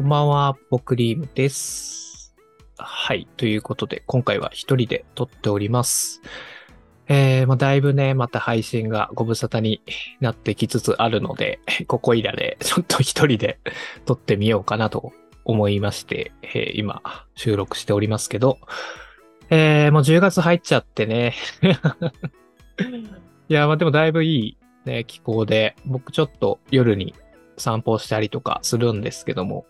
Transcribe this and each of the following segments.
こんばんは、ポクリームです。はい。ということで、今回は一人で撮っております。えー、まあ、だいぶね、また配信がご無沙汰になってきつつあるので、ここいらでちょっと一人で撮ってみようかなと思いまして、えー今、収録しておりますけど、えー、もう10月入っちゃってね。いや、まあでもだいぶいいね、気候で、僕ちょっと夜に散歩したりとかするんですけども、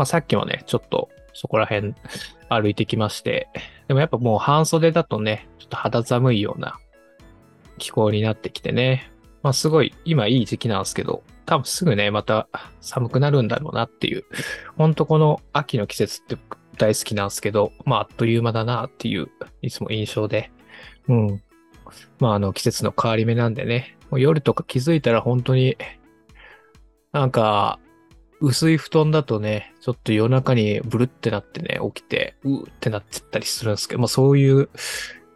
まあ、さっきもね、ちょっとそこら辺歩いてきまして、でもやっぱもう半袖だとね、ちょっと肌寒いような気候になってきてね、まあすごい今いい時期なんですけど、多分すぐね、また寒くなるんだろうなっていう、ほんとこの秋の季節って大好きなんですけど、まああっという間だなっていう、いつも印象で、うん。まああの季節の変わり目なんでね、もう夜とか気づいたら本当になんか、薄い布団だとね、ちょっと夜中にブルってなってね、起きて、うーってなっちゃったりするんですけど、まあそういう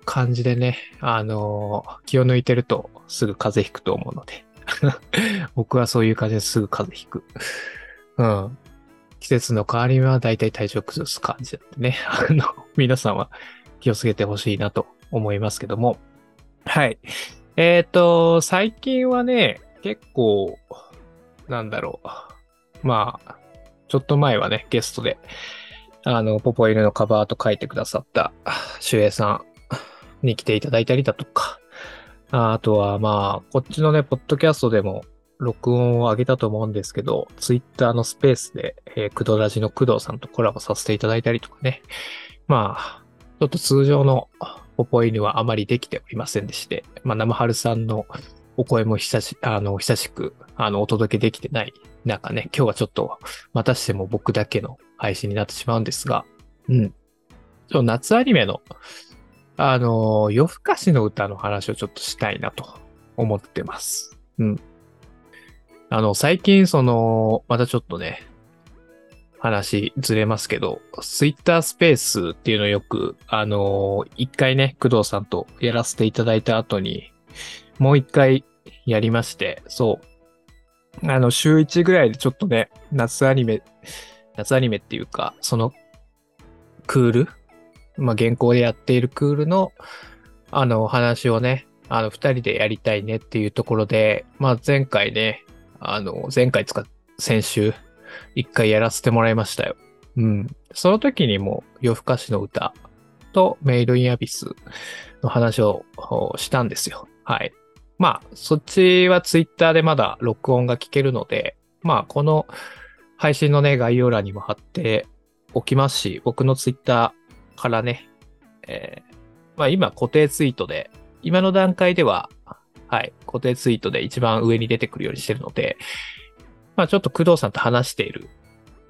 感じでね、あのー気を抜いてるとすぐ風邪ひくと思うので。僕はそういう感じですぐ風邪ひく。うん。季節の変わり目は大体体調崩す感じなんでね。あの、皆さんは気をつけてほしいなと思いますけども。はい。えっ、と、最近はね、結構、なんだろう。まあ、ちょっと前はね、ゲストで、あの、ポポイルのカバーと書いてくださった、シュエイさんに来ていただいたりだとか、あとはまあ、こっちのね、ポッドキャストでも録音を上げたと思うんですけど、ツイッターのスペースで、えー、クドラジの工藤さんとコラボさせていただいたりとかね。まあ、ちょっと通常のポポイルはあまりできておりませんでして、まあ、生春さんのお声も久し、あの、久しく、あの、お届けできてない中ね、今日はちょっと、またしても僕だけの配信になってしまうんですが、うん。ちょ夏アニメの、あの、夜更かしの歌の話をちょっとしたいなと思ってます。うん。あの、最近、その、またちょっとね、話ずれますけど、ツイッタースペースっていうのをよく、あの、一回ね、工藤さんとやらせていただいた後に、もう一回やりまして、そう。あの、週1ぐらいでちょっとね、夏アニメ、夏アニメっていうか、その、クール？まあ、現行でやっているクールの、あの、話をね、あの、二人でやりたいねっていうところで、まあ、前回ね、あの、前回使っ、先週、一回やらせてもらいましたよ。うん。その時にも、夜更かしの歌とメイドインアビスの話をしたんですよ。はい。まあ、そっちはツイッターでまだ録音が聞けるので、まあ、この配信のね、概要欄にも貼っておきますし、僕のツイッターからね、えーまあ今固定ツイートで、今の段階では、はい、固定ツイートで一番上に出てくるようにしてるので、まあちょっと工藤さんと話している、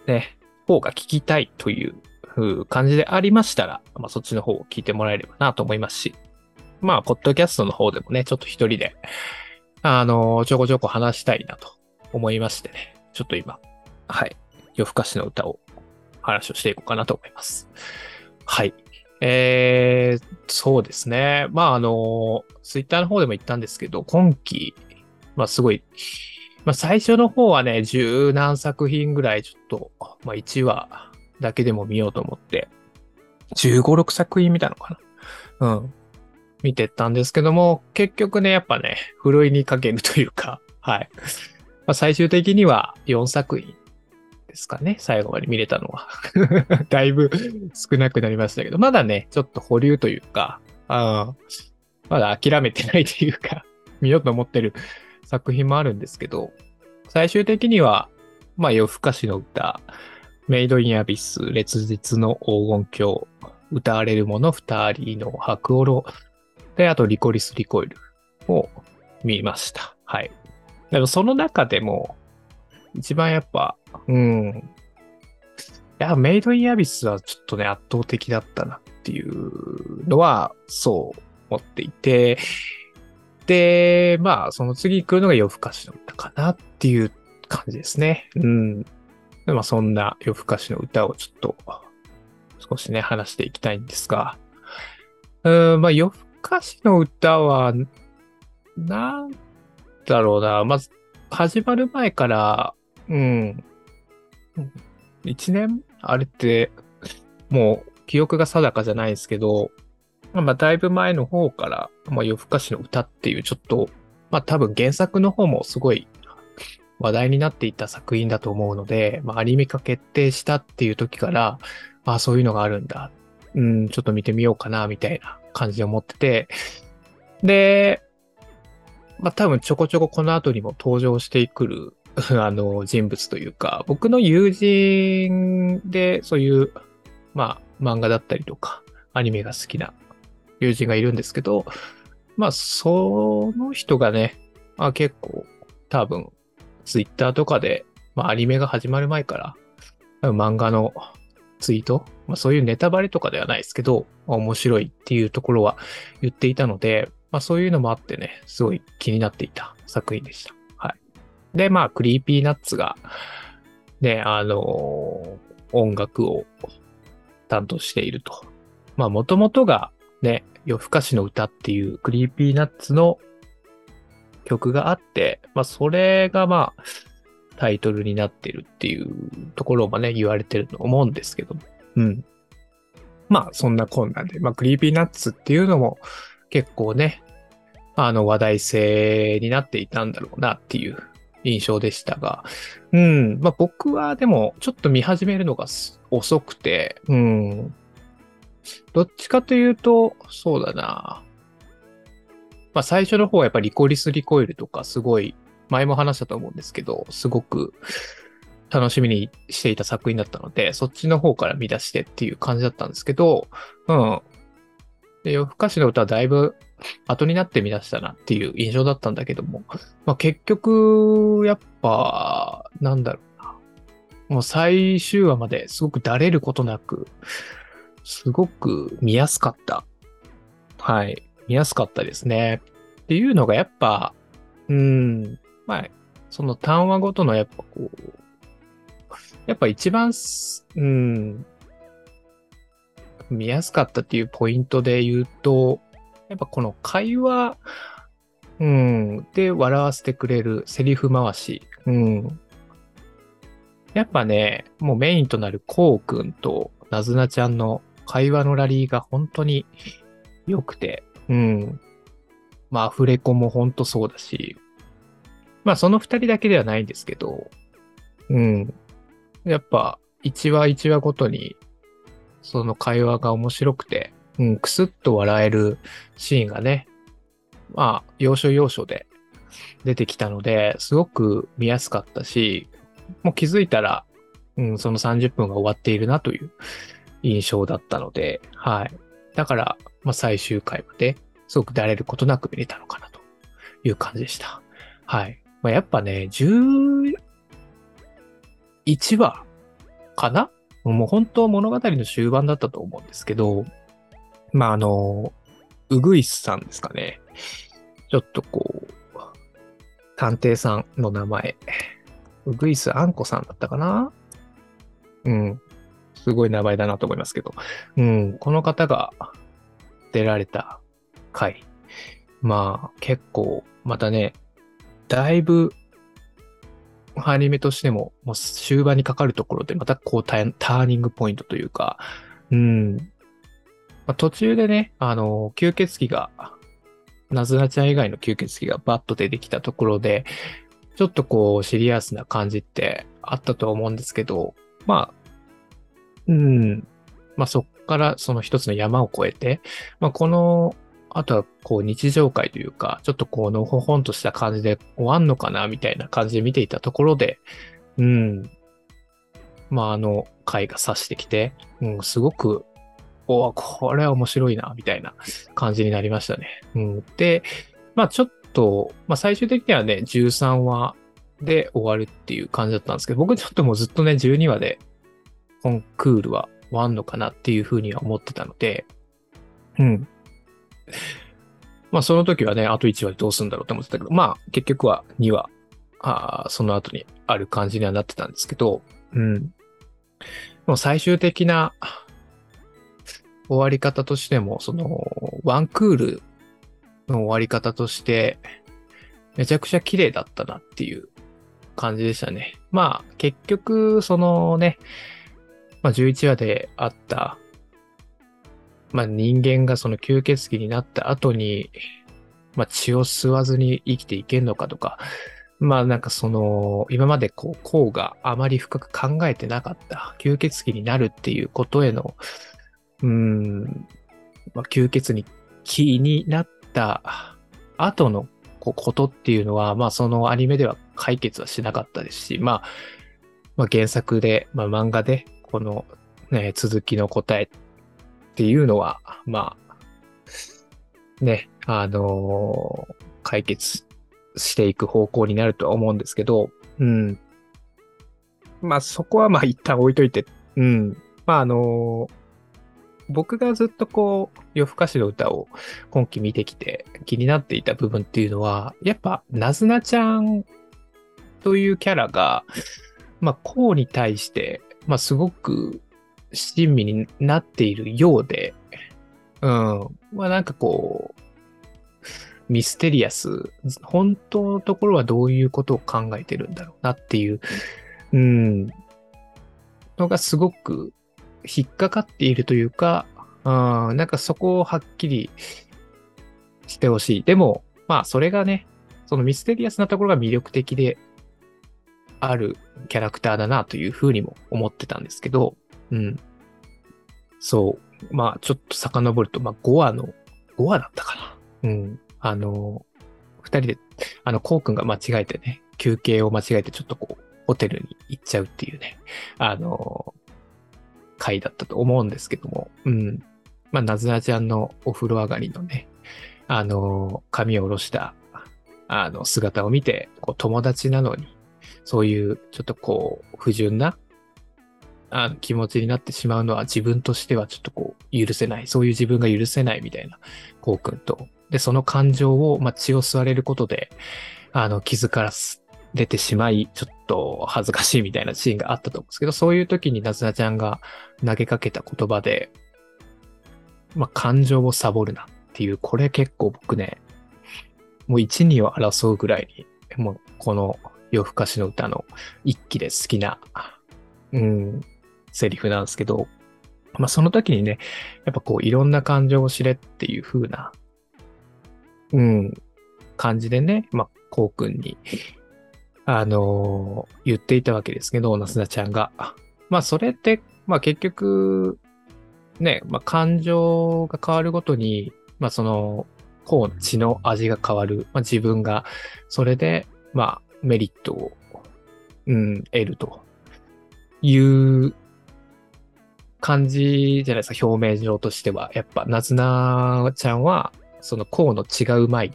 ね、方が聞きたいという感じでありましたら、まあそっちの方を聞いてもらえればなと思いますし、まあ、ポッドキャストの方でもね、ちょっと一人で、あの、ちょこちょこ話したいなと思いましてね、ちょっと今、はい、夜更かしの歌を話をしていこうかなと思います。はい。えー、そうですね。まあ、あの、ツイッターの方でも言ったんですけど、今期、まあ、すごい、まあ、最初の方はね、十何作品ぐらいちょっと、まあ、1話だけでも見ようと思って、15、6作品見たのかなうん。見てったんですけども、結局ね、やっぱね、ふるいにかけるというか、はい。まあ、最終的には4作品ですかね、最後まで見れたのは。だいぶ少なくなりましたけど、まだね、ちょっと保留というか、あまだ諦めてないというか、見ようと思ってる作品もあるんですけど、最終的には、まあ、夜更かしの歌、メイドインアビス、烈日の黄金鏡、歌われる者二人の白オロ、で、あとリコリスリコイルを見ました。はい。でもその中でも、一番やっぱ、うん。いや、メイドインアビスはちょっとね、圧倒的だったなっていうのは、そう思っていて、で、まあ、その次来るのが夜更かしの歌かなっていう感じですね。うん。でまあ、そんな夜更かしの歌をちょっと、少しね、話していきたいんですが、うん、まあ、夜更かしの歌は、なんだろうな、まず、始まる前から、うん、1年？あれって、もう記憶が定かじゃないですけど、まあ、だいぶ前の方から、まあ、夜更かしの歌っていうちょっと、まあ多分原作の方もすごい話題になっていた作品だと思うので、まあ、アニメ化決定したっていう時から、ああ、そういうのがあるんだ。うん、ちょっと見てみようかな、みたいな。感じで思ってて、で、まあ多分ちょこちょここの後にも登場してくる あの人物というか、僕の友人でそういう、まあ漫画だったりとか、アニメが好きな友人がいるんですけど、まあその人がね、まあ、結構多分ツイッターとかで、まあアニメが始まる前から、漫画のツイート、まあ、そういうネタバレとかではないですけど、面白いっていうところは言っていたので、まあそういうのもあってね、すごい気になっていた作品でした。はい。で、まあ、 Creepy Nuts が、ね、あのー、音楽を担当していると。まあ、もともとがね、よふかしのうたっていう Creepy Nuts の曲があって、まあ、それがまあ、タイトルになってるっていうところもね、言われてると思うんですけども。うん。まあ、そんなこんなで、まあ、 Creepy Nuts っていうのも結構ね、あの話題性になっていたんだろうなっていう印象でしたが、うん、まあ僕はでもちょっと見始めるのが遅くて、うん、どっちかというと、そうだな。まあ最初の方はやっぱりリコリスリコイルとかすごい前も話したと思うんですけど、すごく楽しみにしていた作品だったので、そっちの方から見出してっていう感じだったんですけど、うん。で、夜更かしの歌はだいぶ後になって見出したなっていう印象だったんだけども、まあ、結局、やっぱ、なんだろうな。もう最終話まですごくだれることなく、すごく見やすかった。はい。見やすかったですね。っていうのがやっぱ、うん、まあ、その単話ごとのやっぱこう、やっぱ一番、うん、見やすかったっていうポイントで言うと、やっぱこの会話、うん、で笑わせてくれるセリフ回し、うん。やっぱね、もうメインとなるこうくんとなずなちゃんの会話のラリーが本当に良くて、うん。まあ、アフレコも本当そうだし、まあ、その二人だけではないんですけど、うん。やっぱ、一話一話ごとに、その会話が面白くて、うん、くすっと笑えるシーンがね、まあ、要所要所で出てきたので、すごく見やすかったし、もう気づいたら、うん、その30分が終わっているなという印象だったので、はい。だから、まあ、最終回まで、すごくだれることなく見れたのかなという感じでした。はい。まあ、やっぱね、11話かな？もう本当物語の終盤だったと思うんですけど、まあ、あの、うぐいすさんですかね。ちょっとこう、探偵さんの名前、うぐいすあんこさんだったかな？うん。すごい名前だなと思いますけど。うん。この方が出られた回。まあ、結構、またね、だいぶ、アニメとしても、もう終盤にかかるところで、またこうターニングポイントというか、うん、まあ、途中でね、あの、吸血鬼が、なずなちゃん以外の吸血鬼がバッと出てきたところで、ちょっとこう、シリアスな感じってあったと思うんですけど、まあ、うん、まあそっからその一つの山を越えて、まあこの、あとはこう日常会というか、ちょっとこうのほほんとした感じで終わんのかなみたいな感じで見ていたところで、うん、まああの回が指してきて、うん、すごくおこれは面白いな、みたいな感じになりましたね。うん、で、まあちょっと、まあ最終的にはね、13話で終わるっていう感じだったんですけど、僕ちょっともうずっとね、12話でコンクールは終わんのかなっていうふうには思ってたので、うん。まあその時はね、あと1話でどうするんだろうって思ってたけど、まあ結局は2話、あその後にある感じにはなってたんですけど、うん。もう最終的な終わり方としても、その、ワンクールの終わり方として、めちゃくちゃ綺麗だったなっていう感じでしたね。まあ、結局、そのね、まあ、11話であった、まあ、人間がその吸血鬼になった後に、まあ、血を吸わずに生きていけんのかとか、まあなんかその、今までこう、こうがあまり深く考えてなかった吸血鬼になるっていうことへの、うん、まあ、吸血鬼になった後のことっていうのは、まあそのアニメでは解決はしなかったですし、まあ、まあ、原作で、まあ漫画でこの、ね、続きの答えっっていうのは、まあ、ね、あのー、解決していく方向になるとは思うんですけど、うん。まあそこはまあ一旦置いといて、うん。まああのー僕がずっとこう、夜更かしの歌を今期見てきて気になっていた部分っていうのは、やっぱ、なずなちゃんというキャラが、まあ、こうに対して、まあ、すごく親身になっているようで、うん。まあ、なんかこう、ミステリアス、本当のところはどういうことを考えてるんだろうなっていう、うん、のがすごく引っかかっているというか、うん、なんかそこをはっきりしてほしい。でも、まあそれがね、そのミステリアスなところが魅力的であるキャラクターだなというふうにも思ってたんですけど、うん。そう。まあちょっと遡ると、まあ5話の、5話だったかな。うん。あの、二人で、あの、こうくんが間違えてね、休憩を間違えてちょっとこう、ホテルに行っちゃうっていうね、あの、回だったと思うんですけども、うん。まあ、なずなちゃんのお風呂上がりのね、あの、髪を下ろした、あの、姿を見て、こう、友達なのに、そういう、ちょっとこう、不純な、あの、気持ちになってしまうのは自分としてはちょっとこう、許せない。そういう自分が許せないみたいな、こうくんと。で、その感情を、まあ、血を吸われることで、あの、傷から出てしまい、ちょっと恥ずかしいみたいなシーンがあったと思うんですけど、そういう時になずなちゃんが投げかけた言葉で、まあ、感情をサボるなっていう、これ結構僕ね、もう一二を争うぐらいに、もうこの夜更かしの歌の一期で好きな、うん、セリフなんですけど、まあその時にね、やっぱこういろんな感情を知れっていう風な、うん、感じでね、まあ、こうくんにあのー、言っていたわけですけど、なすなちゃんが。まあ、それって、まあ結局、ね、まあ感情が変わるごとに、まあその、こう血の味が変わる。まあ自分が、それで、まあメリットを、うん、得るという感じじゃないですか、表面上としては。やっぱ、なずなちゃんは、その、こうの血がうまい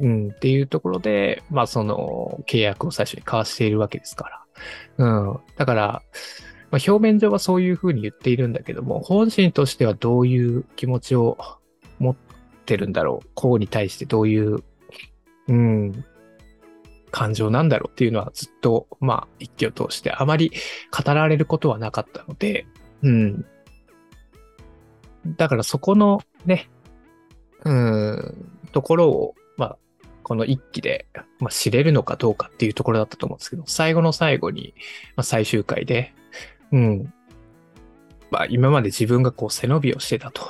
うん、っていうところで、まあその契約を最初に交わしているわけですから。うん。だから、まあ、表面上はそういうふうに言っているんだけども、本心としてはどういう気持ちを持ってるんだろう。こうに対してどういう、うん、感情なんだろうっていうのはずっと、まあ一挙を通してあまり語られることはなかったので、うん。だからそこのね、うん、ところを、まあ、この一期で、まあ、知れるのかどうかっていうところだったと思うんですけど、最後の最後に、まあ、最終回で、うん。まあ、今まで自分がこう背伸びをしてたと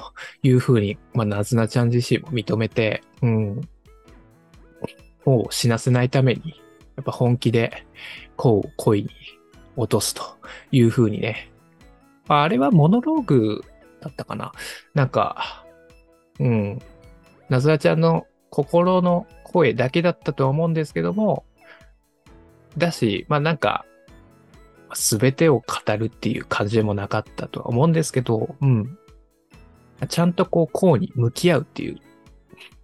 いうふうに、まあ、なずなちゃん自身も認めて、うん。もう死なせないために、やっぱ本気で、こう恋に落とすというふうにね。ああれはモノローグだったかななんか、うん。なずなちゃんの心の声だけだったとは思うんですけども、だし、まあなんか、すべてを語るっていう感じでもなかったとは思うんですけど、うん。ちゃんとこう、こうに向き合うっていう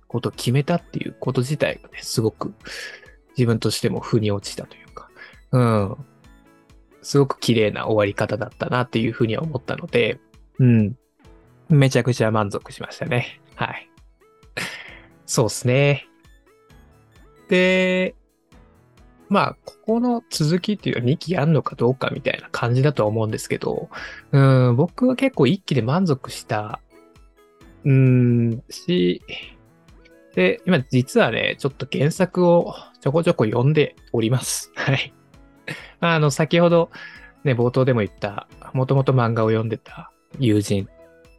ことを決めたっていうこと自体がね、すごく自分としても腑に落ちたというか、うん。すごく綺麗な終わり方だったなっていうふうには思ったので、うん。めちゃくちゃ満足しましたね。はい。そうですね。で、まあ、ここの続きっていうのは2期あんのかどうかみたいな感じだとは思うんですけど、うん、僕は結構1期で満足した、うん、し、で、今実はね、ちょっと原作をちょこちょこ読んでおります。はい。あの、先ほど、ね、冒頭でも言った、もともと漫画を読んでた友人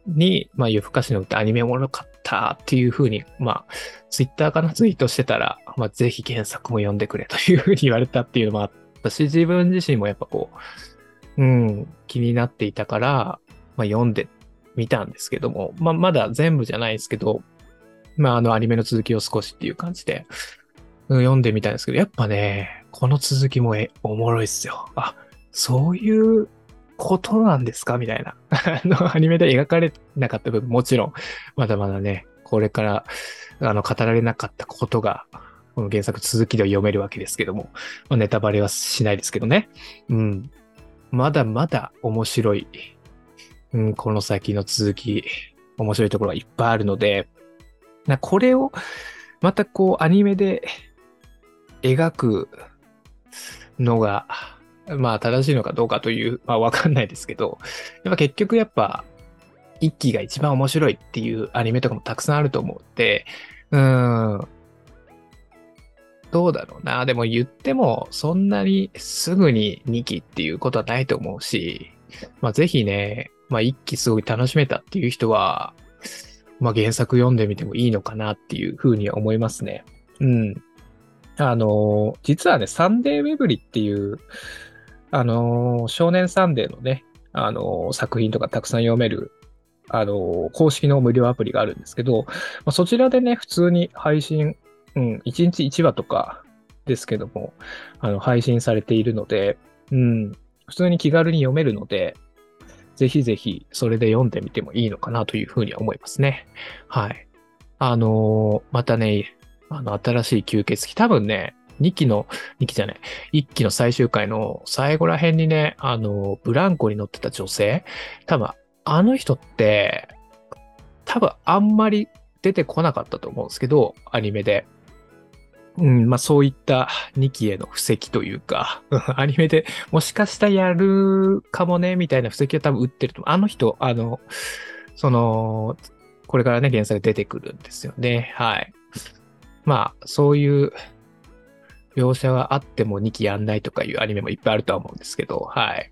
に、まあ、夜更かしの歌アニメおもろかったっていうふうに、まあ、ツイッターかなツイートしてたら、まあ、ぜひ原作も読んでくれというふうに言われたっていうのもあったし、自分自身もやっぱこう、うん、気になっていたから、まあ、読んでみたんですけども、まあ、まだ全部じゃないですけど、まあ、あの、アニメの続きを少しっていう感じで、うん、読んでみたんですけど、やっぱね、この続きもえおもろいっすよ。あ、そういうことなんですか？みたいな。あの、アニメで描かれなかった部分、もちろん、まだまだね、これから、あの、語られなかったことが、この原作続きでは読めるわけですけども、まあ、ネタバレはしないですけどね。うん。まだまだ面白い。うん、この先の続き、面白いところがいっぱいあるので、なこれを、またこう、アニメで描くのが、まあ正しいのかどうかという、まあわかんないですけど、やっぱ結局やっぱ、一期が一番面白いっていうアニメとかもたくさんあると思うって、うーん、どうだろうな。でも言っても、そんなにすぐに2期っていうことはないと思うし、まあぜひね、まあ1期すごい楽しめたっていう人は、まあ原作読んでみてもいいのかなっていうふうには思いますね。うん。あの、実はね、サンデーウェブリっていう、あの、少年サンデーのね、あの、作品とかたくさん読める、あの、公式の無料アプリがあるんですけど、まあ、そちらでね、普通に配信、うん、1日1話とかですけども、あの、配信されているので、うん、普通に気軽に読めるので、ぜひぜひそれで読んでみてもいいのかなというふうには思いますね。はい。あの、またね、あの、新しい吸血鬼、多分ね、2期の、2期じゃない、1期の最終回の最後ら辺にね、あの、ブランコに乗ってた女性、多分、あの人って、多分あんまり出てこなかったと思うんですけど、アニメで。うん、まあそういった2期への布石というか、アニメでもしかしたらやるかもね、みたいな布石を多分打ってると思う。あの人、あの、その、これからね、原作出てくるんですよね。はい。まあ、そういう描写はあっても2期やんないとかいうアニメもいっぱいあるとは思うんですけど、はい。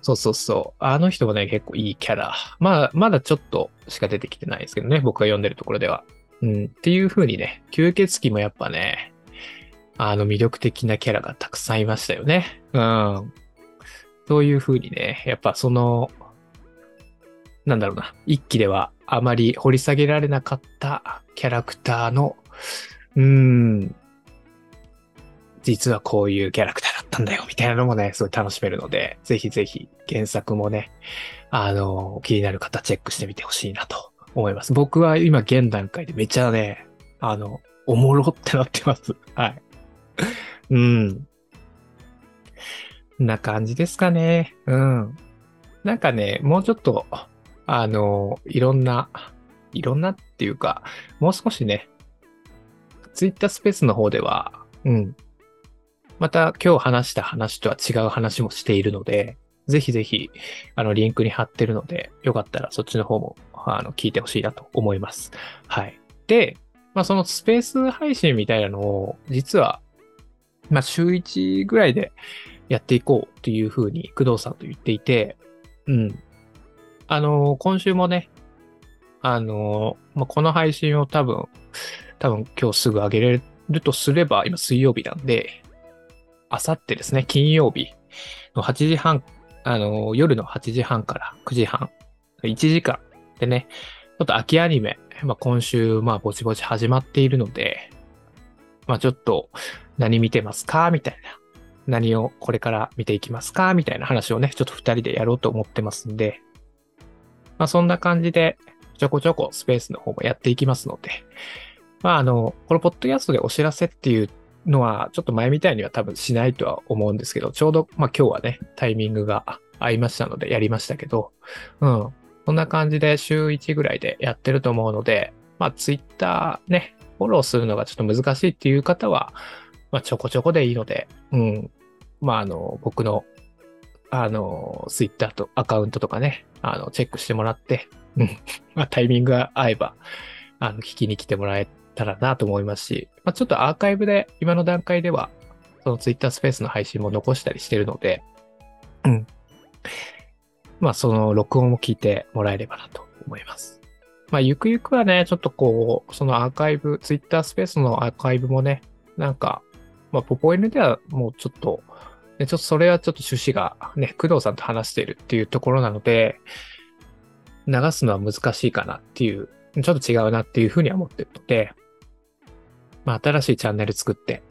そうそうそう。あの人もね、結構いいキャラ。まあ、まだちょっとしか出てきてないですけどね、僕が読んでるところでは。うん。っていう風にね、吸血鬼もやっぱね、あの魅力的なキャラがたくさんいましたよね。うん。そういう風にね、やっぱその、なんだろうな、一期ではあまり掘り下げられなかったキャラクターの、うん、実はこういうキャラクターだったんだよ、みたいなのもね、すごい楽しめるので、ぜひぜひ原作もね、あの、気になる方チェックしてみてほしいなと思います。僕は今現段階でめっちゃね、あの、おもろってなってます。はい。うん。な感じですかね。うん。なんかね、もうちょっと、あの、いろんな、いろんなっていうか、もう少しね、ツイッタースペースの方では、うん。また今日話した話とは違う話もしているので、ぜひぜひ、あの、リンクに貼ってるので、よかったらそっちの方も、あの、聞いてほしいなと思います。はい。で、まあ、そのスペース配信みたいなのを、実は、まあ、週1ぐらいでやっていこうというふうに、工藤さんと言っていて、うん。あの、今週もね、あの、まあ、この配信を多分、多分今日すぐ上げれるとすれば、今水曜日なんで、あさってですね、金曜日の8時半、あの、夜の8時半から9時半、1時間でね、ちょっと秋アニメ、まあ、今週、まあ、ぼちぼち始まっているので、まあ、ちょっと、何見てますか？みたいな。何をこれから見ていきますか？みたいな話をね、ちょっと二人でやろうと思ってますんで、まあ、そんな感じで、ちょこちょこスペースの方もやっていきますので、まあ、あの、このポッドキャストでお知らせっていうのは、ちょっと前みたいには多分しないとは思うんですけど、ちょうど、まあ今日はね、タイミングが合いましたのでやりましたけど、うん。こんな感じで週1ぐらいでやってると思うので、まあツイッターね、フォローするのがちょっと難しいっていう方は、まあちょこちょこでいいので、うん。まああの、僕の、あの、ツイッターとアカウントとかね、あの、チェックしてもらって、うん。まあタイミングが合えば、あの、聞きに来てもらえたらなと思いますし、まあ、ちょっとアーカイブで今の段階では、その Twitter スペースの配信も残したりしてるので、うん。まあその録音を聞いてもらえればなと思います。まあゆくゆくはね、ちょっとこう、そのアーカイブ、ツイッタースペースのアーカイブもね、なんか、まあポポ N ではもうちょっと、ね、ちょっとそれはちょっと趣旨がね、工藤さんと話しているっていうところなので、流すのは難しいかなっていう、ちょっと違うなっていうふうには思ってるので、まあ新しいチャンネル作って、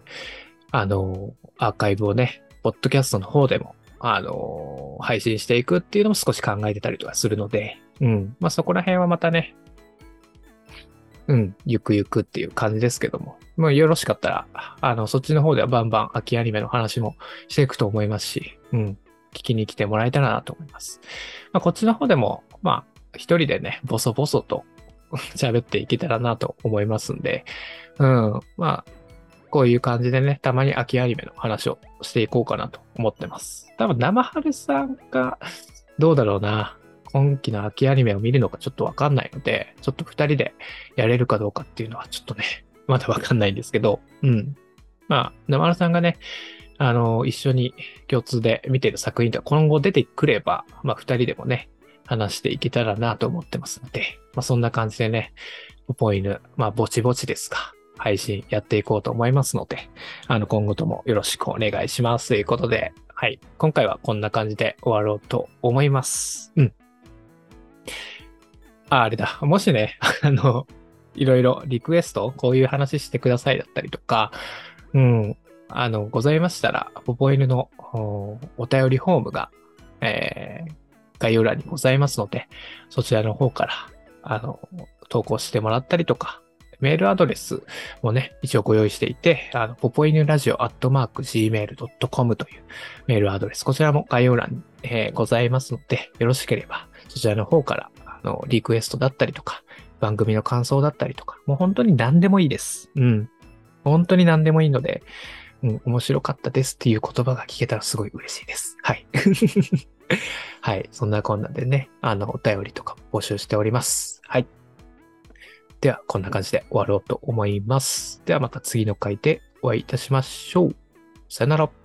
あの、アーカイブをね、ポッドキャストの方でも、あの、配信していくっていうのも少し考えてたりとかするので、うん。まあそこら辺はまたね、うん、ゆくゆくっていう感じですけども、もうよろしかったら、あの、そっちの方ではバンバン秋アニメの話もしていくと思いますし、うん、聞きに来てもらえたらなと思います。まあこっちの方でも、まあ一人でね、ボソボソと 喋っていけたらなと思いますんで、うん、まあ、こういう感じでね、たまに秋アニメの話をしていこうかなと思ってます。多分生春さんが、どうだろうな。今期の秋アニメを見るのかちょっとわかんないので、ちょっと二人でやれるかどうかっていうのはちょっとね、まだわかんないんですけど、うん。まあ、生春さんがね、あの、一緒に共通で見てる作品が今後出てくれば、まあ二人でもね、話していけたらなと思ってますので、まあそんな感じでね、ポポ犬、まあぼちぼちですが、配信やっていこうと思いますので、あの今後ともよろしくお願いしますということで、はい。今回はこんな感じで終わろうと思います。うん。あ、あれだ。もしね、あの、いろいろリクエスト、こういう話してくださいだったりとか、うん、あの、ございましたら、ポポ犬のお便りフォームが、えー、概要欄にございますので、そちらの方から、あの、投稿してもらったりとか、メールアドレスもね、一応ご用意していて、あの、ポポイヌラジオアットマーク gmail.com というメールアドレス、こちらも概要欄に、えー、ございますので、よろしければ、そちらの方から、あの、リクエストだったりとか、番組の感想だったりとか、もう本当に何でもいいです。うん。本当に何でもいいので、うん、面白かったですっていう言葉が聞けたらすごい嬉しいです。はい。はい。そんなこんなでね、あの、お便りとか募集しております。はい。では、こんな感じで終わろうと思います。ではまた次の回でお会いいたしましょう。さよなら。